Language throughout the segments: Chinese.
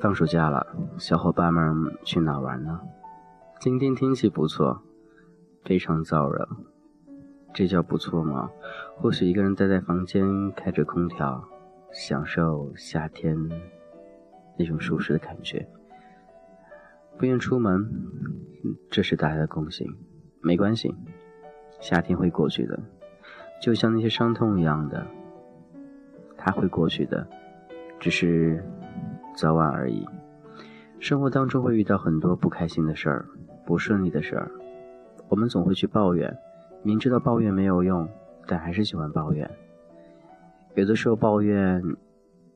放暑假了，小伙伴们去哪玩呢？今天天气不错，非常燥热，这叫不错吗？或许一个人待在房间，开着空调，享受夏天那种舒适的感觉，不愿出门，这是大家的共性。没关系，夏天会过去的，就像那些伤痛一样的，它会过去的，只是。早晚而已。生活当中会遇到很多不开心的事儿、不顺利的事儿，我们总会去抱怨，明知道抱怨没有用，但还是喜欢抱怨。有的时候抱怨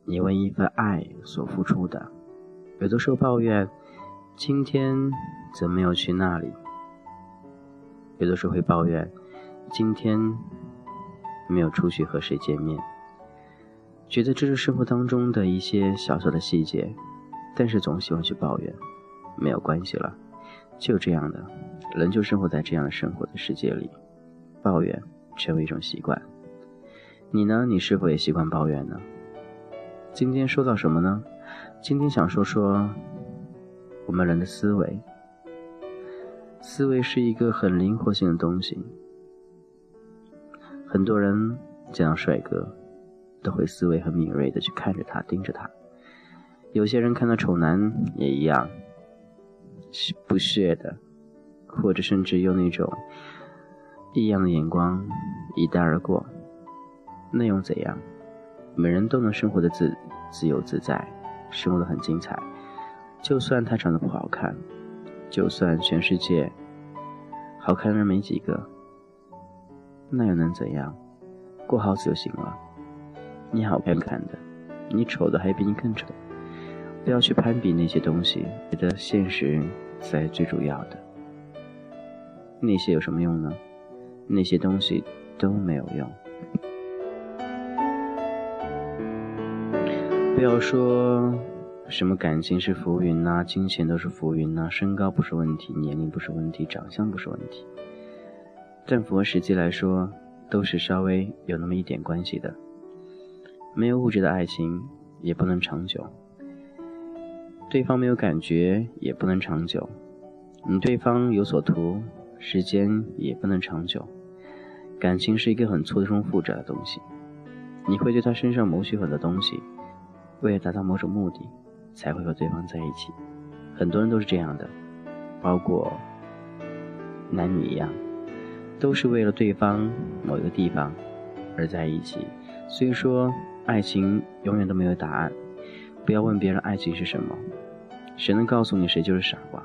你为一份爱所付出的，有的时候抱怨今天怎么没有去那里，有的时候会抱怨今天没有出去和谁见面。觉得这是生活当中的一些小小的细节，但是总喜欢去抱怨，没有关系了，就这样的，人就生活在这样的生活的世界里，抱怨成为一种习惯。你呢？你是否也习惯抱怨呢？今天说到什么呢？今天想说说我们人的思维。思维是一个很灵活性的东西，很多人见到帅哥。都会思维很敏锐的去看着他，盯着他。有些人看到丑男也一样，不屑的，或者甚至用那种异样的眼光一带而过。那又怎样？每人都能生活的自自由自在，生活的很精彩。就算他长得不好看，就算全世界好看的人没几个，那又能怎样？过好就行了。你好看看的，你丑的还比你更丑。不要去攀比那些东西，觉得现实才最主要的。那些有什么用呢？那些东西都没有用。不要说什么感情是浮云呐，金钱都是浮云呐，身高不是问题，年龄不是问题，长相不是问题。但符合实际来说，都是稍微有那么一点关系的。没有物质的爱情也不能长久，对方没有感觉也不能长久，你对方有所图，时间也不能长久。感情是一个很错综复杂的东西，你会对他身上谋取很多东西，为了达到某种目的，才会和对方在一起。很多人都是这样的，包括男女一样，都是为了对方某一个地方而在一起。所以说。爱情永远都没有答案，不要问别人爱情是什么，谁能告诉你谁就是傻瓜。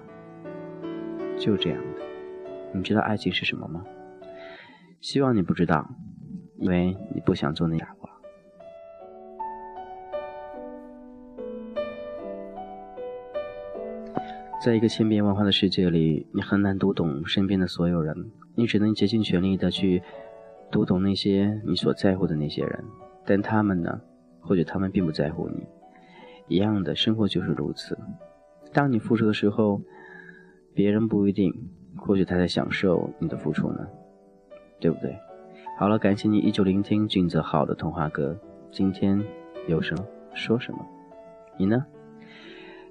就这样的，你知道爱情是什么吗？希望你不知道，因为你不想做那傻在一个千变万化的世界里，你很难读懂身边的所有人，你只能竭尽全力的去读懂那些你所在乎的那些人。但他们呢？或许他们并不在乎你。一样的生活就是如此。当你付出的时候，别人不一定，或许他在享受你的付出呢，对不对？好了，感谢你依旧聆听俊泽浩的童话歌。今天有什么说什么？你呢？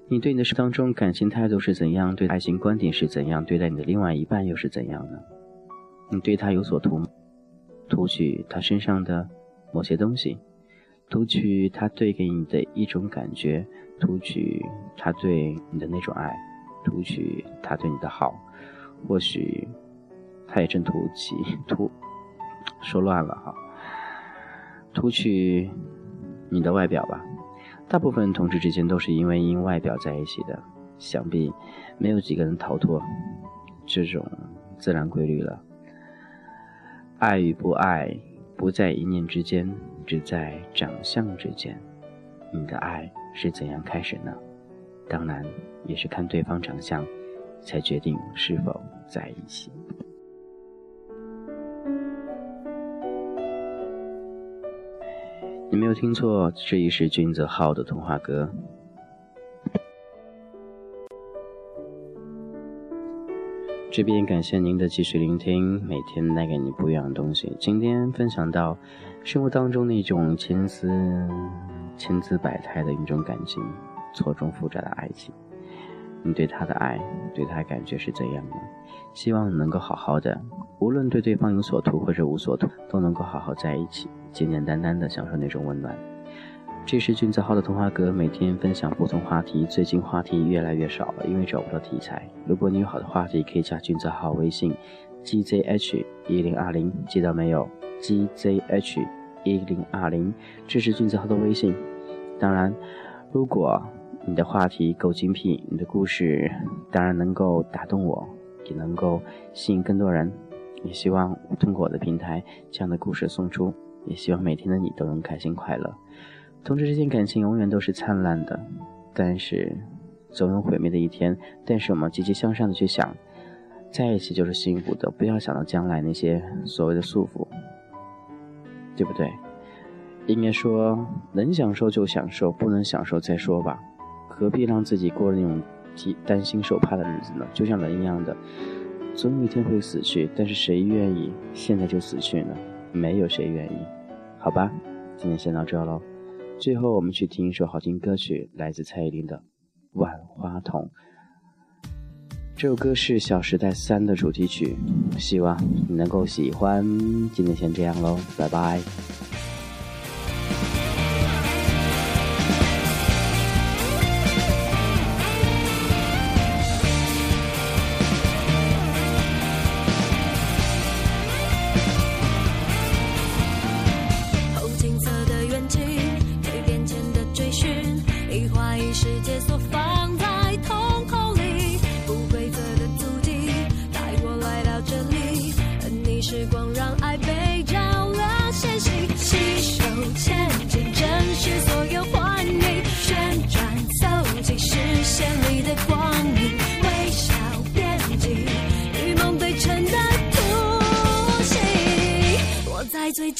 你对你的事当中感情态度是怎样？对爱情观点是怎样？对待你的另外一半又是怎样呢？你对他有所图，图取他身上的？某些东西，图取他对给你的一种感觉，图取他对你的那种爱，图取他对你的好，或许他也正图其图，说乱了哈，图取你的外表吧。大部分同志之间都是因为因外表在一起的，想必没有几个人逃脱这种自然规律了。爱与不爱。不在一念之间，只在长相之间。你的爱是怎样开始呢？当然，也是看对方长相，才决定是否在一起。你没有听错，这一是君泽浩的童话歌。这边感谢您的继续聆听，每天带给你不一样的东西。今天分享到生活当中的一种千丝千姿百态的一种感情，错综复杂的爱情。你对他的爱，对他感觉是怎样的？希望能够好好的，无论对对方有所图或者无所图，都能够好好在一起，简简单单的享受那种温暖。这是俊子浩的童话阁，每天分享不同话题。最近话题越来越少了，因为找不到题材。如果你有好的话题，可以加俊子浩微信：gzh 一零二零，记到没有？gzh 一零二零，这是俊子浩的微信。当然，如果你的话题够精辟，你的故事当然能够打动我，也能够吸引更多人。也希望通过我的平台，这样的故事送出。也希望每天的你都能开心快乐。同志之间感情永远都是灿烂的，但是总有毁灭的一天。但是我们积极向上的去想，在一起就是幸福的，不要想到将来那些所谓的束缚，对不对？应该说能享受就享受，不能享受再说吧，何必让自己过那种担心受怕的日子呢？就像人一样的，总有一天会死去，但是谁愿意现在就死去呢？没有谁愿意，好吧？今天先到这喽。最后，我们去听一首好听歌曲，来自蔡依林的《万花筒》。这首歌是《小时代三》的主题曲，希望你能够喜欢。今天先这样喽，拜拜。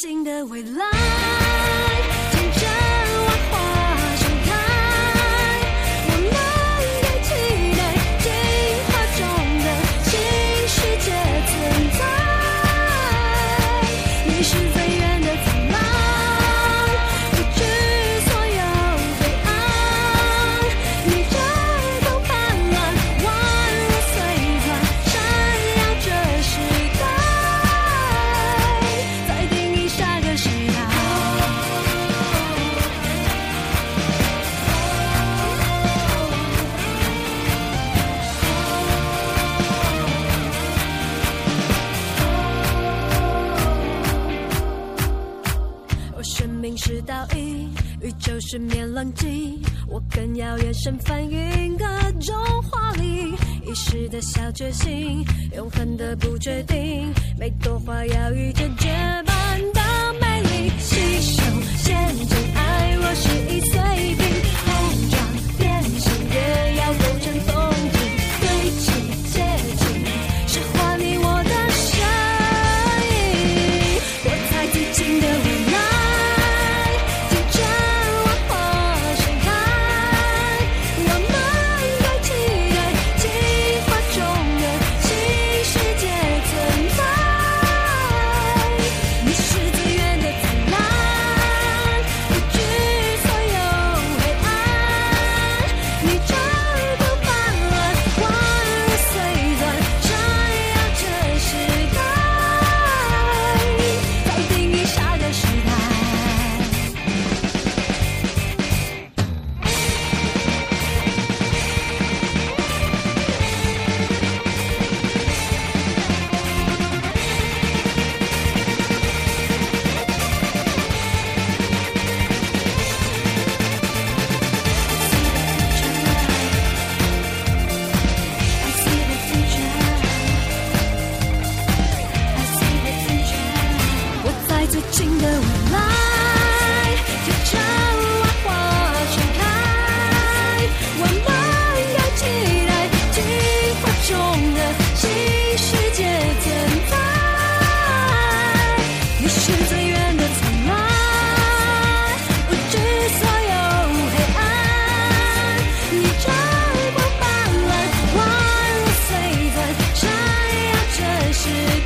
新的未来。生命是倒影，宇宙是面冷静，我更要眼神反映各种华丽，一时的小决心，永恒的不确定，每朵花要遇见绝版的美丽，携手牵紧爱，我是一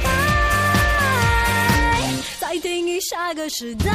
拜，再定义下个时代。